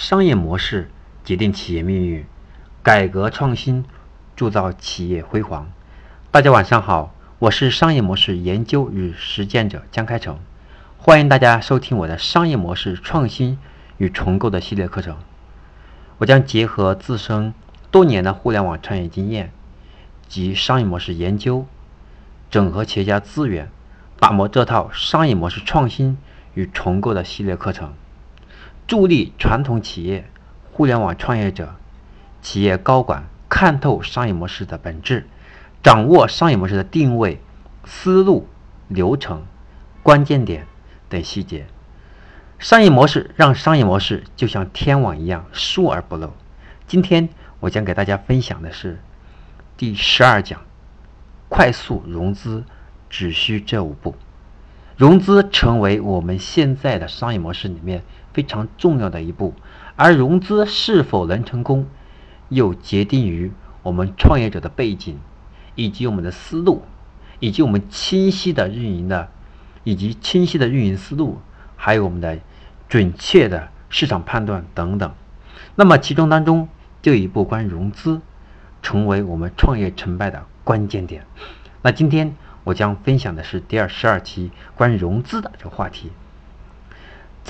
商业模式决定企业命运，改革创新铸造企业辉煌。大家晚上好，我是商业模式研究与实践者江开成，欢迎大家收听我的商业模式创新与重构的系列课程。我将结合自身多年的互联网创业经验及商业模式研究，整合企业家资源，打磨这套商业模式创新与重构的系列课程。助力传统企业、互联网创业者、企业高管看透商业模式的本质，掌握商业模式的定位、思路、流程、关键点等细节。商业模式让商业模式就像天网一样疏而不漏。今天我将给大家分享的是第十二讲：快速融资只需这五步。融资成为我们现在的商业模式里面非常重要的一步，而融资是否能成功，又决定于我们创业者的背景，以及我们的思路，以及我们清晰的运营的，以及清晰的运营思路，还有我们的准确的市场判断等等。那么其中当中就有一步关于融资，成为我们创业成败的关键点。那今天。我将分享的是第二十二期关于融资的这个话题。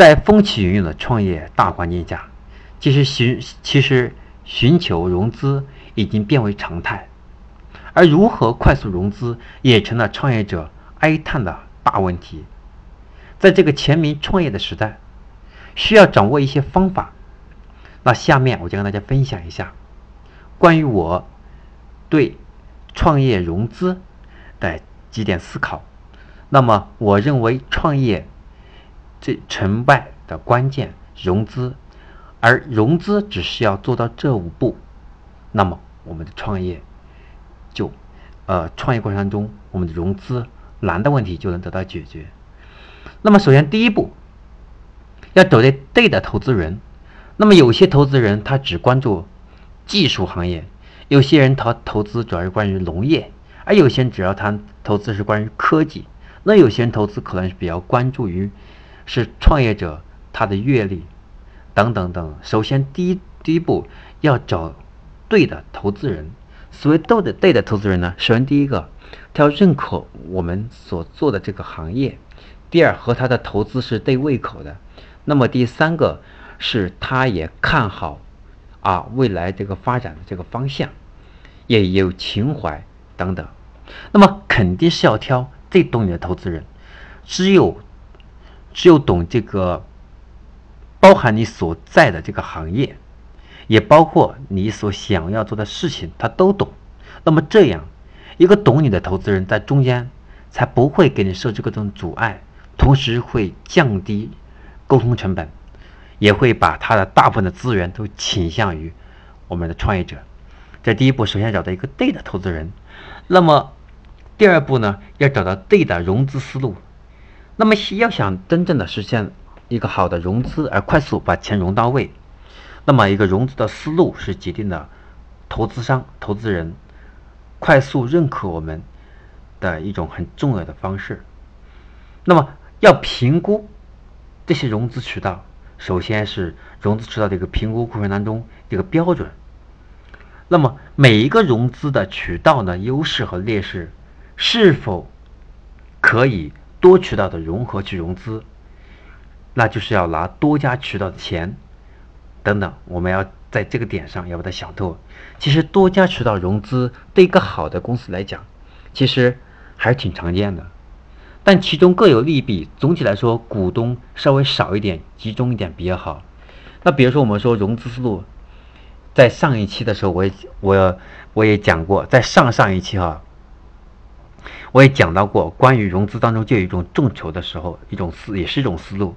在风起云涌的创业大环境下，其实寻其实寻求融资已经变为常态，而如何快速融资也成了创业者哀叹的大问题。在这个全民创业的时代，需要掌握一些方法。那下面我就跟大家分享一下关于我对创业融资的。几点思考，那么我认为创业这成败的关键融资，而融资只需要做到这五步，那么我们的创业就呃创业过程中我们的融资难的问题就能得到解决。那么首先第一步要找对对的投资人，那么有些投资人他只关注技术行业，有些人他投资主要是关于农业。而有些人只要他投资是关于科技，那有些人投资可能是比较关注于是创业者他的阅历等等等。首先，第一第一步要找对的投资人。所谓对的对的投资人呢，首先第一个他要认可我们所做的这个行业；第二和他的投资是对胃口的；那么第三个是他也看好啊未来这个发展的这个方向，也有情怀。等等，那么肯定是要挑最懂你的投资人，只有只有懂这个，包含你所在的这个行业，也包括你所想要做的事情，他都懂。那么这样一个懂你的投资人在中间，才不会给你设置各种阻碍，同时会降低沟通成本，也会把他的大部分的资源都倾向于我们的创业者。这第一步，首先找到一个对的投资人。那么，第二步呢，要找到对的融资思路。那么，要想真正的实现一个好的融资，而快速把钱融到位，那么一个融资的思路是决定了投资商、投资人快速认可我们的一种很重要的方式。那么，要评估这些融资渠道，首先是融资渠道的一个评估过程当中一个标准。那么每一个融资的渠道呢，优势和劣势，是否可以多渠道的融合去融资？那就是要拿多家渠道的钱等等，我们要在这个点上要把它想透。其实多家渠道融资对一个好的公司来讲，其实还是挺常见的，但其中各有利弊。总体来说，股东稍微少一点，集中一点比较好。那比如说我们说融资思路。在上一期的时候，我也我我也讲过，在上上一期哈，我也讲到过关于融资当中就有一种众筹的时候，一种思也是一种思路。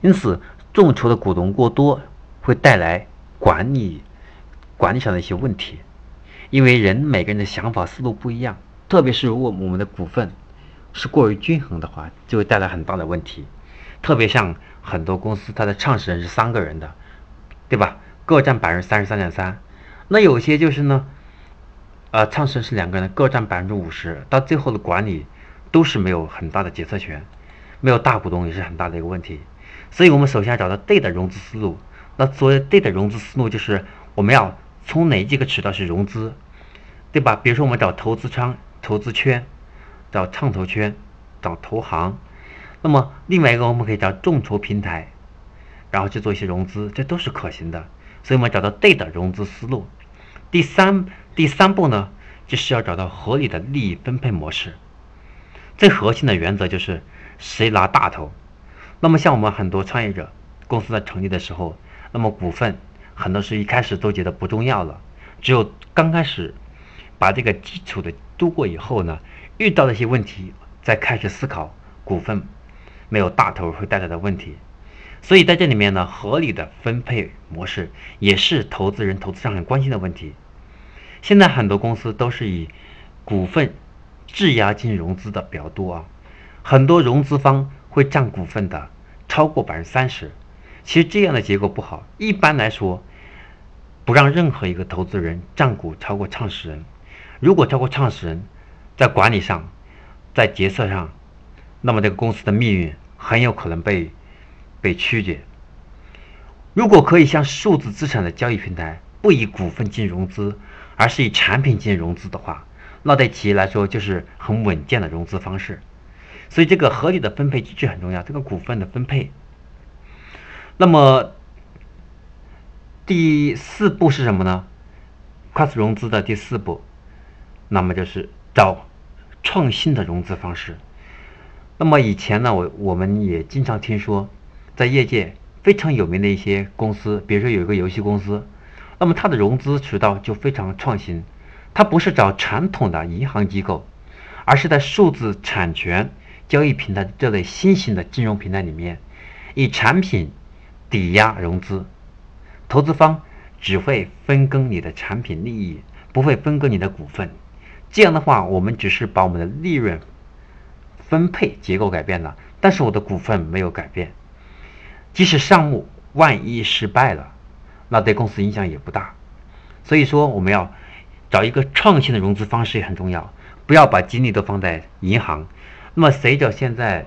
因此，众筹的股东过多会带来管理管理上的一些问题，因为人每个人的想法思路不一样，特别是如果我们的股份是过于均衡的话，就会带来很大的问题。特别像很多公司，它的创始人是三个人的，对吧？各占百分之三十三点三，那有些就是呢，呃，创始人是两个人，各占百分之五十，到最后的管理都是没有很大的决策权，没有大股东也是很大的一个问题。所以我们首先要找到对的融资思路，那所谓对的融资思路就是我们要从哪几个渠道去融资，对吧？比如说我们找投资商、投资圈，找创投圈，找投行。那么另外一个我们可以找众筹平台，然后去做一些融资，这都是可行的。所以我们找到对的融资思路。第三第三步呢，就是要找到合理的利益分配模式。最核心的原则就是谁拿大头。那么像我们很多创业者，公司在成立的时候，那么股份很多是一开始都觉得不重要了，只有刚开始把这个基础的度过以后呢，遇到了一些问题，再开始思考股份。没有大头会带来的问题，所以在这里面呢，合理的分配模式也是投资人、投资商很关心的问题。现在很多公司都是以股份质押金融资的比较多啊，很多融资方会占股份的超过百分之三十。其实这样的结果不好，一般来说不让任何一个投资人占股超过创始人。如果超过创始人，在管理上，在决策上。那么这个公司的命运很有可能被被曲解。如果可以像数字资产的交易平台不以股份进融资，而是以产品进行融资的话，那对企业来说就是很稳健的融资方式。所以这个合理的分配机制很重要。这个股份的分配。那么第四步是什么呢？快速融资的第四步，那么就是找创新的融资方式。那么以前呢，我我们也经常听说，在业界非常有名的一些公司，比如说有一个游戏公司，那么它的融资渠道就非常创新，它不是找传统的银行机构，而是在数字产权交易平台这类新型的金融平台里面，以产品抵押融资，投资方只会分割你的产品利益，不会分割你的股份，这样的话，我们只是把我们的利润。分配结构改变了，但是我的股份没有改变。即使项目万一失败了，那对公司影响也不大。所以说，我们要找一个创新的融资方式也很重要，不要把精力都放在银行。那么随着现在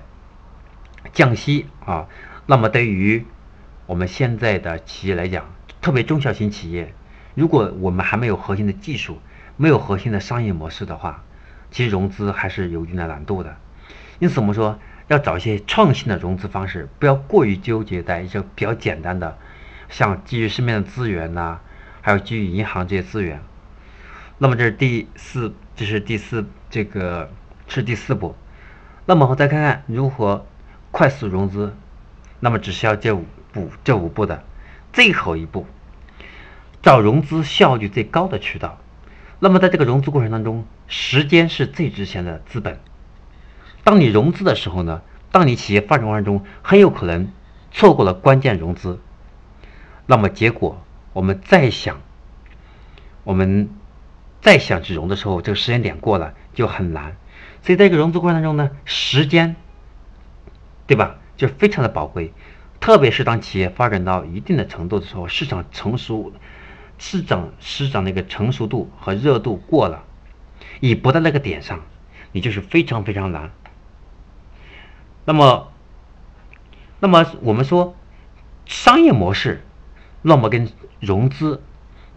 降息啊，那么对于我们现在的企业来讲，特别中小型企业，如果我们还没有核心的技术，没有核心的商业模式的话，其实融资还是有一定的难度的。因此，我们说要找一些创新的融资方式，不要过于纠结在一些比较简单的，像基于市面的资源呐，还有基于银行这些资源。那么这是第四，这是第四，这个是第四步。那么我们再看看如何快速融资。那么只需要这五步，这五步的最后一步，找融资效率最高的渠道。那么在这个融资过程当中，时间是最值钱的资本。当你融资的时候呢，当你企业发展过程中很有可能错过了关键融资，那么结果我们再想，我们再想去融的时候，这个时间点过了就很难。所以在这个融资过程当中呢，时间，对吧，就非常的宝贵。特别是当企业发展到一定的程度的时候，市场成熟，市场市场那个成熟度和热度过了，你不在那个点上，你就是非常非常难。那么，那么我们说商业模式，那么跟融资，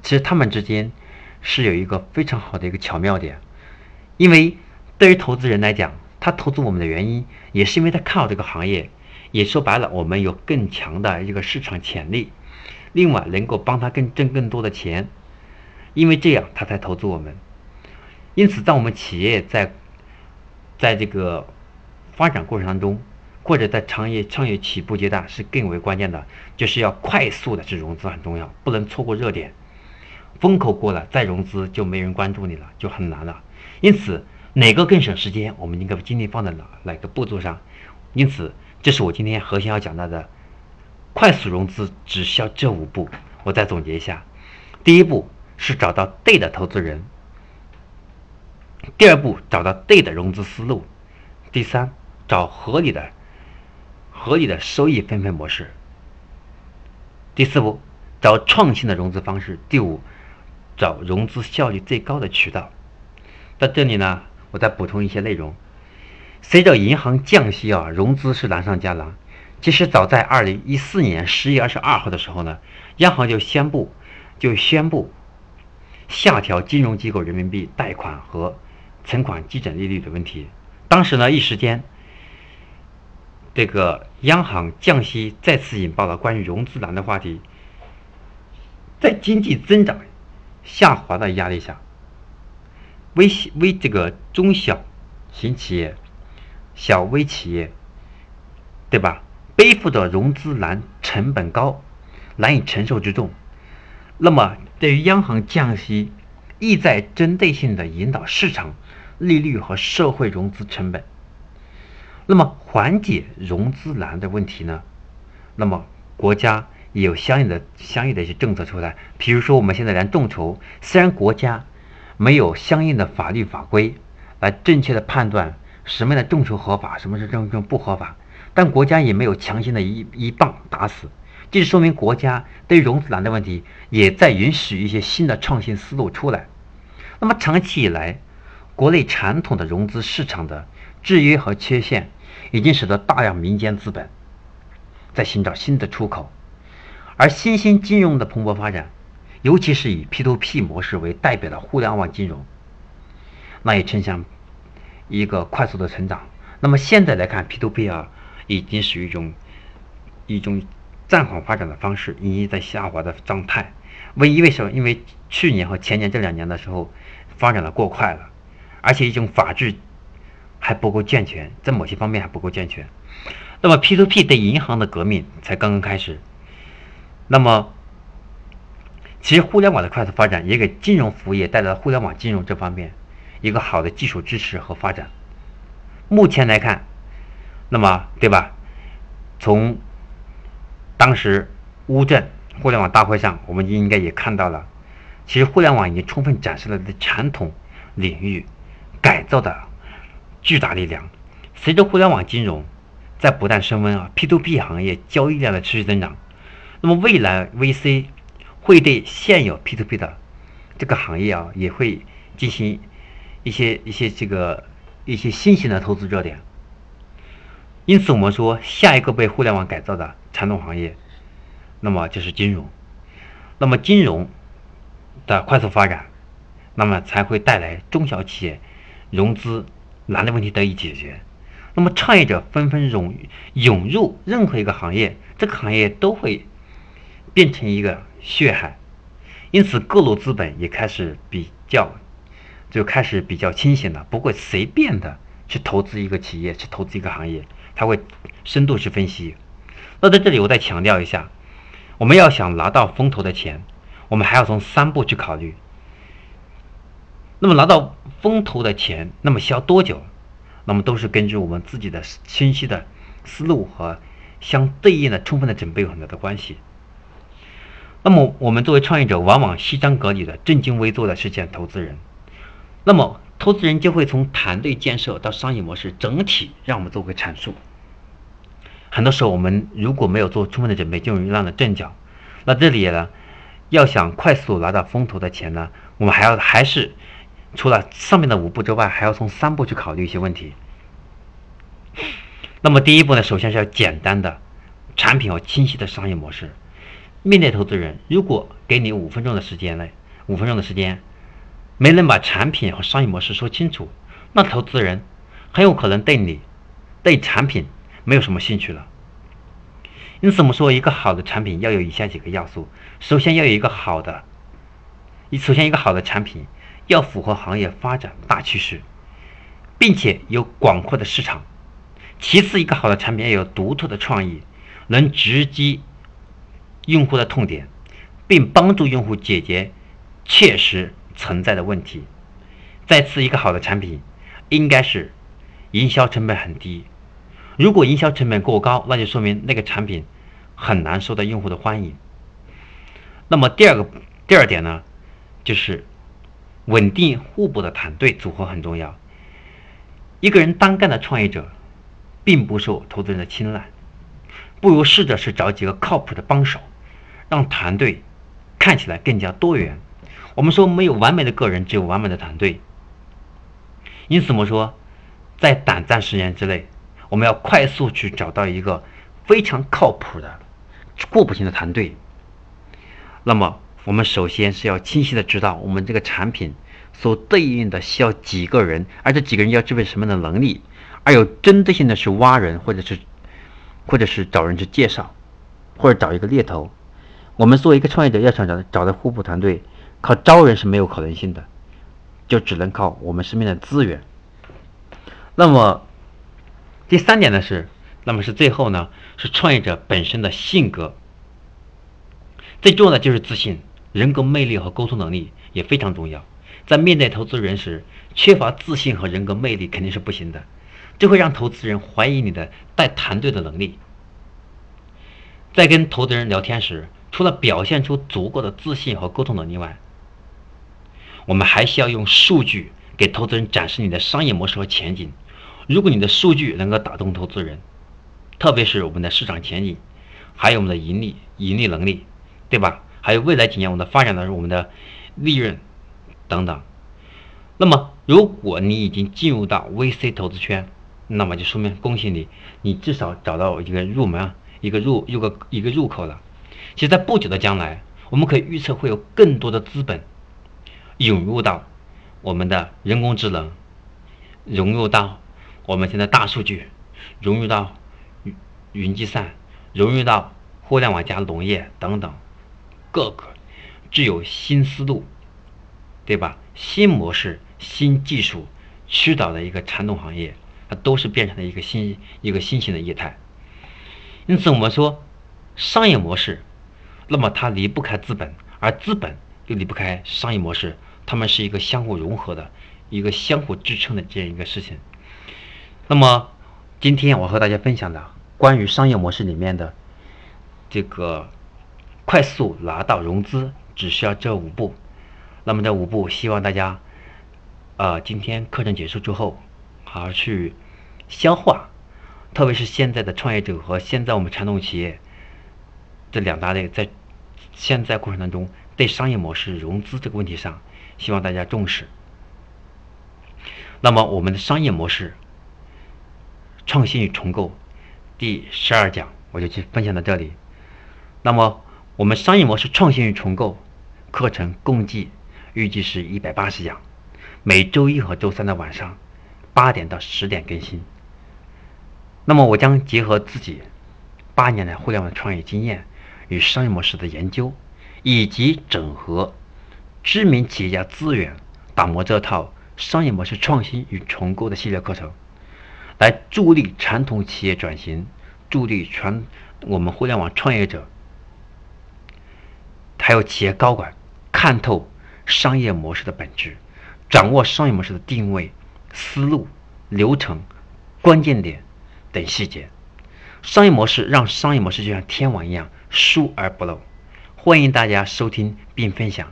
其实他们之间是有一个非常好的一个巧妙点，因为对于投资人来讲，他投资我们的原因，也是因为他看好这个行业，也说白了，我们有更强的一个市场潜力，另外能够帮他更挣更多的钱，因为这样他才投资我们。因此，在我们企业在在这个。发展过程当中，或者在创业创业起步阶段是更为关键的，就是要快速的去融资很重要，不能错过热点。风口过了再融资就没人关注你了，就很难了。因此，哪个更省时间，我们应该把精力放在哪哪个步骤上？因此，这是我今天核心要讲到的，快速融资只需要这五步。我再总结一下：第一步是找到对的投资人；第二步找到对的融资思路；第三。找合理的、合理的收益分配模式。第四步，找创新的融资方式。第五，找融资效率最高的渠道。到这里呢，我再补充一些内容。随着银行降息啊，融资是难上加难。其实早在二零一四年十月二十二号的时候呢，央行就宣布就宣布下调金融机构人民币贷款和存款基准利率的问题。当时呢，一时间，这个央行降息再次引爆了关于融资难的话题。在经济增长下滑的压力下，微微这个中小型企业、小微企业，对吧？背负着融资难、成本高、难以承受之重。那么，对于央行降息，意在针对性的引导市场。利率和社会融资成本，那么缓解融资难的问题呢？那么国家也有相应的、相应的一些政策出来。比如说，我们现在连众筹，虽然国家没有相应的法律法规来正确的判断什么样的众筹合法，什么是众筹不合法，但国家也没有强行的一一棒打死。这说明国家对融资难的问题也在允许一些新的创新思路出来。那么长期以来，国内传统的融资市场的制约和缺陷，已经使得大量民间资本在寻找新的出口，而新兴金融的蓬勃发展，尤其是以 P2P 模式为代表的互联网金融，那也呈现一个快速的成长。那么现在来看，P2P 啊，已经属于一种一种暂缓发展的方式，已经在下滑的状态。为因为什么？因为去年和前年这两年的时候，发展的过快了。而且一种法制还不够健全，在某些方面还不够健全。那么 P2P 对银行的革命才刚刚开始。那么，其实互联网的快速发展也给金融服务业带来了互联网金融这方面一个好的技术支持和发展。目前来看，那么对吧？从当时乌镇互联网大会上，我们应该也看到了，其实互联网已经充分展示了在传统领域。改造的巨大力量，随着互联网金融在不断升温啊，P2P 行业交易量的持续增长，那么未来 VC 会对现有 P2P 的这个行业啊，也会进行一些一些这个一些新型的投资热点。因此，我们说下一个被互联网改造的传统行业，那么就是金融。那么金融的快速发展，那么才会带来中小企业。融资难的问题得以解决，那么创业者纷纷涌涌入任何一个行业，这个行业都会变成一个血海，因此各路资本也开始比较，就开始比较清醒了，不会随便的去投资一个企业，去投资一个行业，他会深度去分析。那在这里我再强调一下，我们要想拿到风投的钱，我们还要从三步去考虑。那么拿到风投的钱，那么需要多久？那么都是根据我们自己的清晰的思路和相对应的充分的准备有很大的关系。那么我们作为创业者，往往西装革履的正襟危坐的实现投资人。那么投资人就会从团队建设到商业模式整体让我们做个阐述。很多时候我们如果没有做充分的准备，就容易乱了阵脚。那这里呢，要想快速拿到风投的钱呢，我们还要还是。除了上面的五步之外，还要从三步去考虑一些问题。那么第一步呢，首先是要简单的产品和清晰的商业模式。面对投资人，如果给你五分钟的时间呢，五分钟的时间没能把产品和商业模式说清楚，那投资人很有可能对你对产品没有什么兴趣了。因此，我们说一个好的产品要有以下几个要素：首先要有一个好的，首先一个好的产品。要符合行业发展大趋势，并且有广阔的市场。其次，一个好的产品要有独特的创意，能直击用户的痛点，并帮助用户解决切实存在的问题。再次，一个好的产品应该是营销成本很低。如果营销成本过高，那就说明那个产品很难受到用户的欢迎。那么第二个第二点呢，就是。稳定互补的团队组合很重要。一个人单干的创业者，并不受投资人的青睐，不如试着是找几个靠谱的帮手，让团队看起来更加多元。我们说没有完美的个人，只有完美的团队。因此，我们说，在短暂时间之内，我们要快速去找到一个非常靠谱的互补型的团队。那么我们首先是要清晰的知道我们这个产品所对应的需要几个人，而这几个人要具备什么样的能力，而有针对性的是挖人，或者是或者是找人去介绍，或者找一个猎头。我们作为一个创业者，要想找找到互补团队，靠招人是没有可能性的，就只能靠我们身边的资源。那么第三点呢是，那么是最后呢是创业者本身的性格。最重要的就是自信、人格魅力和沟通能力也非常重要。在面对投资人时，缺乏自信和人格魅力肯定是不行的，这会让投资人怀疑你的带团队的能力。在跟投资人聊天时，除了表现出足够的自信和沟通能力外，我们还需要用数据给投资人展示你的商业模式和前景。如果你的数据能够打动投资人，特别是我们的市场前景，还有我们的盈利、盈利能力。对吧？还有未来几年我们的发展的我们的利润等等。那么，如果你已经进入到 VC 投资圈，那么就说明恭喜你，你至少找到一个入门、一个入、一个一个入口了。其实，在不久的将来，我们可以预测会有更多的资本涌入到我们的人工智能，融入到我们现在大数据，融入到云云计算，融入到互联网加农业等等。各个具有新思路，对吧？新模式、新技术驱导的一个传统行业，它都是变成了一个新一个新型的业态。因此，我们说商业模式，那么它离不开资本，而资本又离不开商业模式，它们是一个相互融合的一个相互支撑的这样一个事情。那么，今天我和大家分享的关于商业模式里面的这个。快速拿到融资只需要这五步，那么这五步希望大家，呃，今天课程结束之后，好好去消化，特别是现在的创业者和现在我们传统企业这两大类，在现在过程当中对商业模式融资这个问题上，希望大家重视。那么我们的商业模式创新与重构第十二讲我就去分享到这里，那么。我们商业模式创新与重构课程共计预计是一百八十讲，每周一和周三的晚上八点到十点更新。那么我将结合自己八年来互联网创业经验与商业模式的研究，以及整合知名企业家资源，打磨这套商业模式创新与重构的系列课程，来助力传统企业转型，助力传我们互联网创业者。还有企业高管看透商业模式的本质，掌握商业模式的定位、思路、流程、关键点等细节。商业模式让商业模式就像天网一样疏而不漏。欢迎大家收听并分享。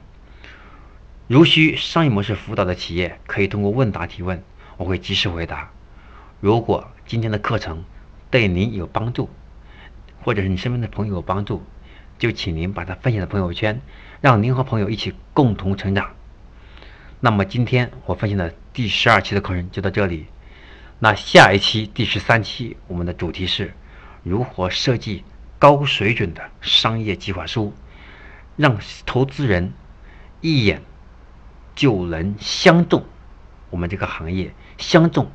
如需商业模式辅导的企业，可以通过问答提问，我会及时回答。如果今天的课程对您有帮助，或者是你身边的朋友有帮助，就请您把它分享到朋友圈，让您和朋友一起共同成长。那么今天我分享的第十二期的课程就到这里。那下一期第十三期，我们的主题是如何设计高水准的商业计划书，让投资人一眼就能相中我们这个行业，相中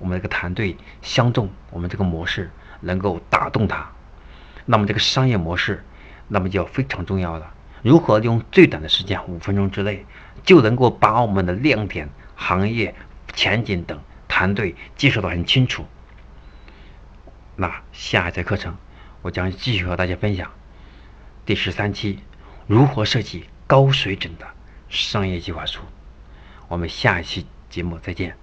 我们这个团队，相中我们这个模式，能够打动他。那么这个商业模式。那么就非常重要了，如何用最短的时间，五分钟之内，就能够把我们的亮点、行业前景等团队介绍的很清楚？那下一节课程，我将继续和大家分享第十三期如何设计高水准的商业计划书。我们下一期节目再见。